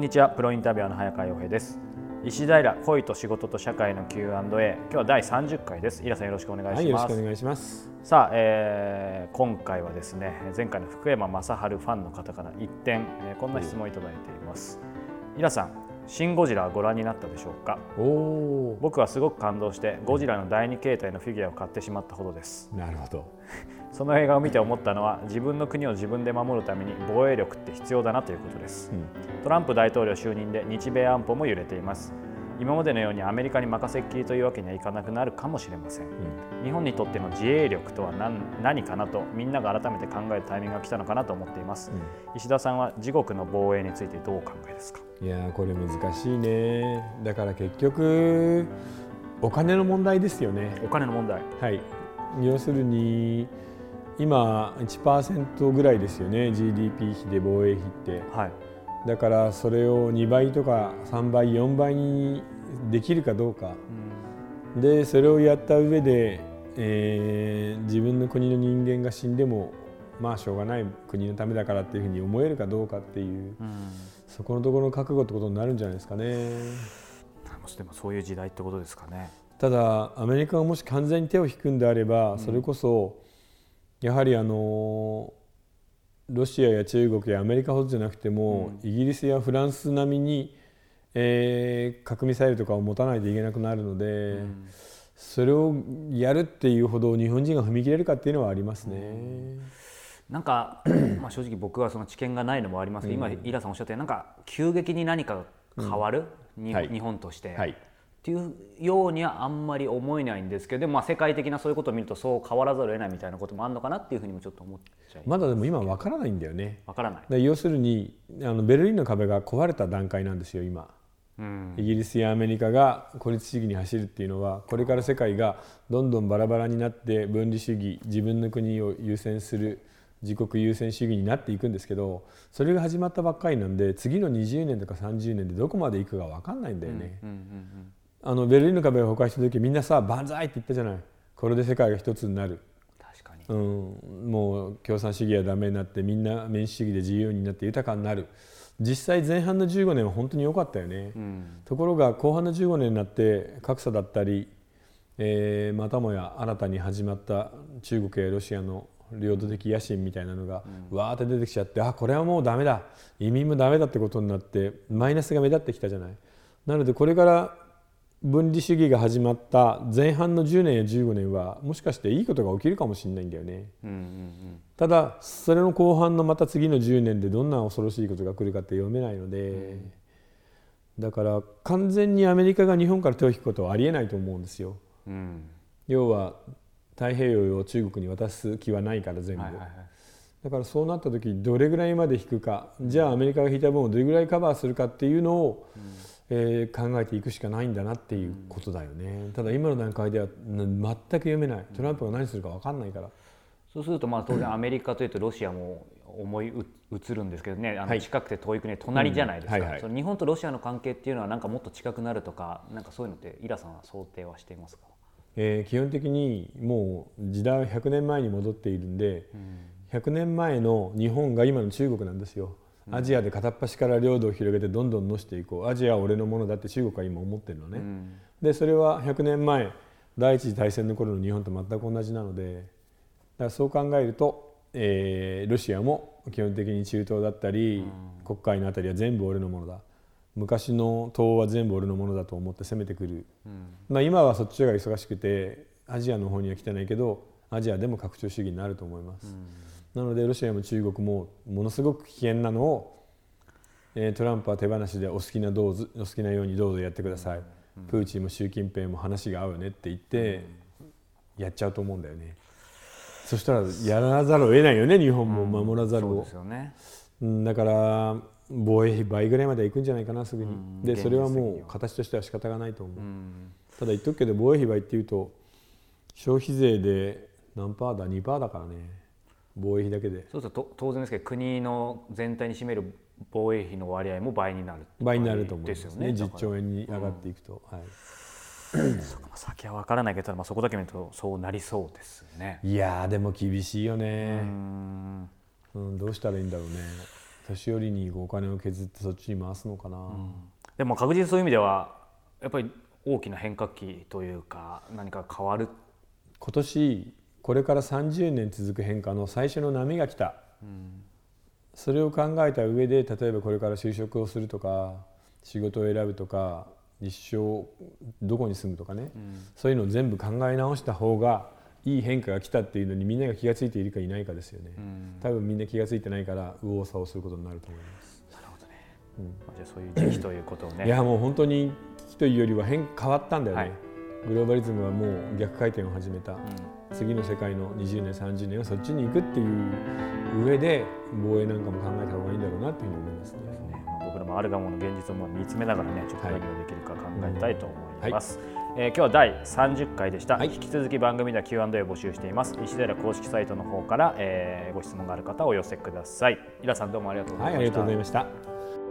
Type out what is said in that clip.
んにちは。プロインタビュアーの早川洋平です。石平恋と仕事と社会の Q&A 今日は第30回です。イラさんよろしくお願いします、はい、よろしくお願いします。さあ、えー、今回はですね前回の福山雅治ファンの方から一点、えー、こんな質問をいただいています。イラさんシン・ゴジラご覧になったでしょうか？僕はすごく感動してゴジラの第2形態のフィギュアを買ってしまったほどです。なるほどその映画を見て思ったのは自分の国を自分で守るために防衛力って必要だなということです、うん、トランプ大統領就任で日米安保も揺れています。今までのようにアメリカに任せっきりというわけにはいかなくなるかもしれません、うん、日本にとっての自衛力とは何何かなとみんなが改めて考えるタイミングが来たのかなと思っています、うん、石田さんは自国の防衛についてどうお考えですか？いやこれ難しいね。だから結局お金の問題ですよね。お金の問題。はい。要するに今1%ぐらいですよね GDP 比で防衛費って、はい、だからそれを2倍とか3倍4倍にできるかどうか、うん、でそれをやった上で、えー、自分の国の人間が死んでもまあしょうがない国のためだからっていうふうに思えるかどうかっていう、うん、そこのところの覚悟ってことになるんじゃないですかね。でもそういう時代ってことですかね。ただアメリカがもし完全に手を引くんであれば、それこそやはりあのロシアや中国やアメリカほどじゃなくても、イギリスやフランス並みに、えー、核ミサイルとかを持たないといけなくなるので、それをやるっていうほど日本人が踏み切れるかっていうのはありますね。なんか、まあ、正直僕はその知見がないのもありますけど、今イラさんおっしゃったようになんか急激に何か変わる、日本として、はい、っていうようにはあんまり思えないんですけどまあ、世界的なそういうことを見るとそう変わらざるを得ないみたいなこともあるのかなっていうふうにもちょっと思っちゃいまだでも今わからないんだよね。わからない。要するにあのベルリンの壁が壊れた段階なんですよ今、うん、イギリスやアメリカが孤立主義に走るっていうのはこれから世界がどんどんバラバラになって分離主義自分の国を優先する自国優先主義になっていくんですけどそれが始まったばっかりなんで次の20年とか30年でどこまでいくか分かんないんだよね。うんうんうんうんあのベルリンの壁が崩壊した時みんなさ万歳って言ったじゃない。これで世界が一つになる。確かに、うん、もう共産主義はダメになってみんな民主主義で自由になって豊かになる。実際前半の15年は本当に良かったよね、うん、ところが後半の15年になって格差だったり、えー、またもや新たに始まった中国やロシアの領土的野心みたいなのがわーって出てきちゃってあこれはもうダメだ。移民もダメだってことになってマイナスが目立ってきたじゃない。なのでこれから分離主義が始まった前半の10年や15年はもしかしていいことが起きるかもしれないんだよね、うんうんうん、ただそれの後半のまた次の10年でどんな恐ろしいことが来るかって読めないので、うん、だから完全にアメリカが日本から手を引くことはありえないと思うんですよ、うん、要は太平洋を中国に渡す気はないから全部、はいはいはい、だからそうなった時どれぐらいまで引くかじゃあアメリカが引いた分をどれぐらいカバーするかっていうのを、うんえー、考えていくしかないんだなっていうことだよね、ただ今の段階では全く読めない。トランプが何するか分かんないから。そうするとまあ当然アメリカというとロシアも思い移るんですけどね。あの近くて遠い国隣じゃないですか、その日本とロシアの関係っていうのはなんかもっと近くなるとかなんかそういうのってイラさんは想定はしていますか、えー、基本的にもう時代は100年前に戻っているんで、うん、100年前の日本が今の中国なんですよ。アジアで片っ端から領土を広げてどんどんのしていこう。アジアは俺のものだって中国は今思ってるのね、うん、でそれは100年前第一次大戦の頃の日本と全く同じなのでだからそう考えると、えー、ロシアも基本的に中東だったり、うん、黒海の辺りは全部俺のものだ。昔の東は全部俺のものだと思って攻めてくる、うん、まあ、今はそっちが忙しくてアジアの方には来てないけどアジアでも拡張主義になると思います。なのでロシアも中国もものすごく危険なのを、えー、トランプは手放しでお好きなどうぞお好きなようにどうぞやってください、うん、プーチンも習近平も話が合うねって言ってやっちゃうと思うんだよね。そしたらやらざるを得ないよね日本も。守らざるを、うん、だから防衛費倍ぐらいまでいくんじゃないかなすぐに、うん、でそれはもう形としては仕方がないと思う、うん、ただ言っとくけど防衛費倍っていうと消費税で何パーだ2パーだからね防衛費だけで。そうすると当然ですけど国の全体に占める防衛費の割合も倍になる倍になると思うんですよね。10兆円に上がっていくと、うん、はい先は分からないけど、まあ、そこだけ見るとそうなりそうですね。いやでも厳しいよね。うんどうしたらいいんだろうね。年寄りにお金を削ってそっちに回すのかな、うん、でも確実そういう意味ではやっぱり大きな変革期というか何か変わる今年これから30年続く変化の最初の波が来た、うん、それを考えた上で例えばこれから就職をするとか仕事を選ぶとか一生どこに住むとかね、うん、そういうのを全部考え直した方がいい変化が来たっていうのにみんなが気が付いているかいないかですよね、うん、多分みんな気が付いてないから右往左往することになると思います。なるほどね、うん、じゃあそういう時期ということをね。いやもう本当に危機というよりは変変わったんだよね、はい、グローバリズムはもう逆回転を始めた、うん、次の世界の20年30年はそっちに行くっていう上で防衛なんかも考えた方がいいんだろうなっていうふうに思いますね。僕らもあるがもの現実を見つめながらねちょっと何をできるか考えたいと思います、はい。えー、今日は第30回でした、はい、引き続き番組では Q&A を募集しています。石寺公式サイトの方から、えー、ご質問がある方をお寄せください。イラさんどうもありがとうございました、はい、ありがとうございました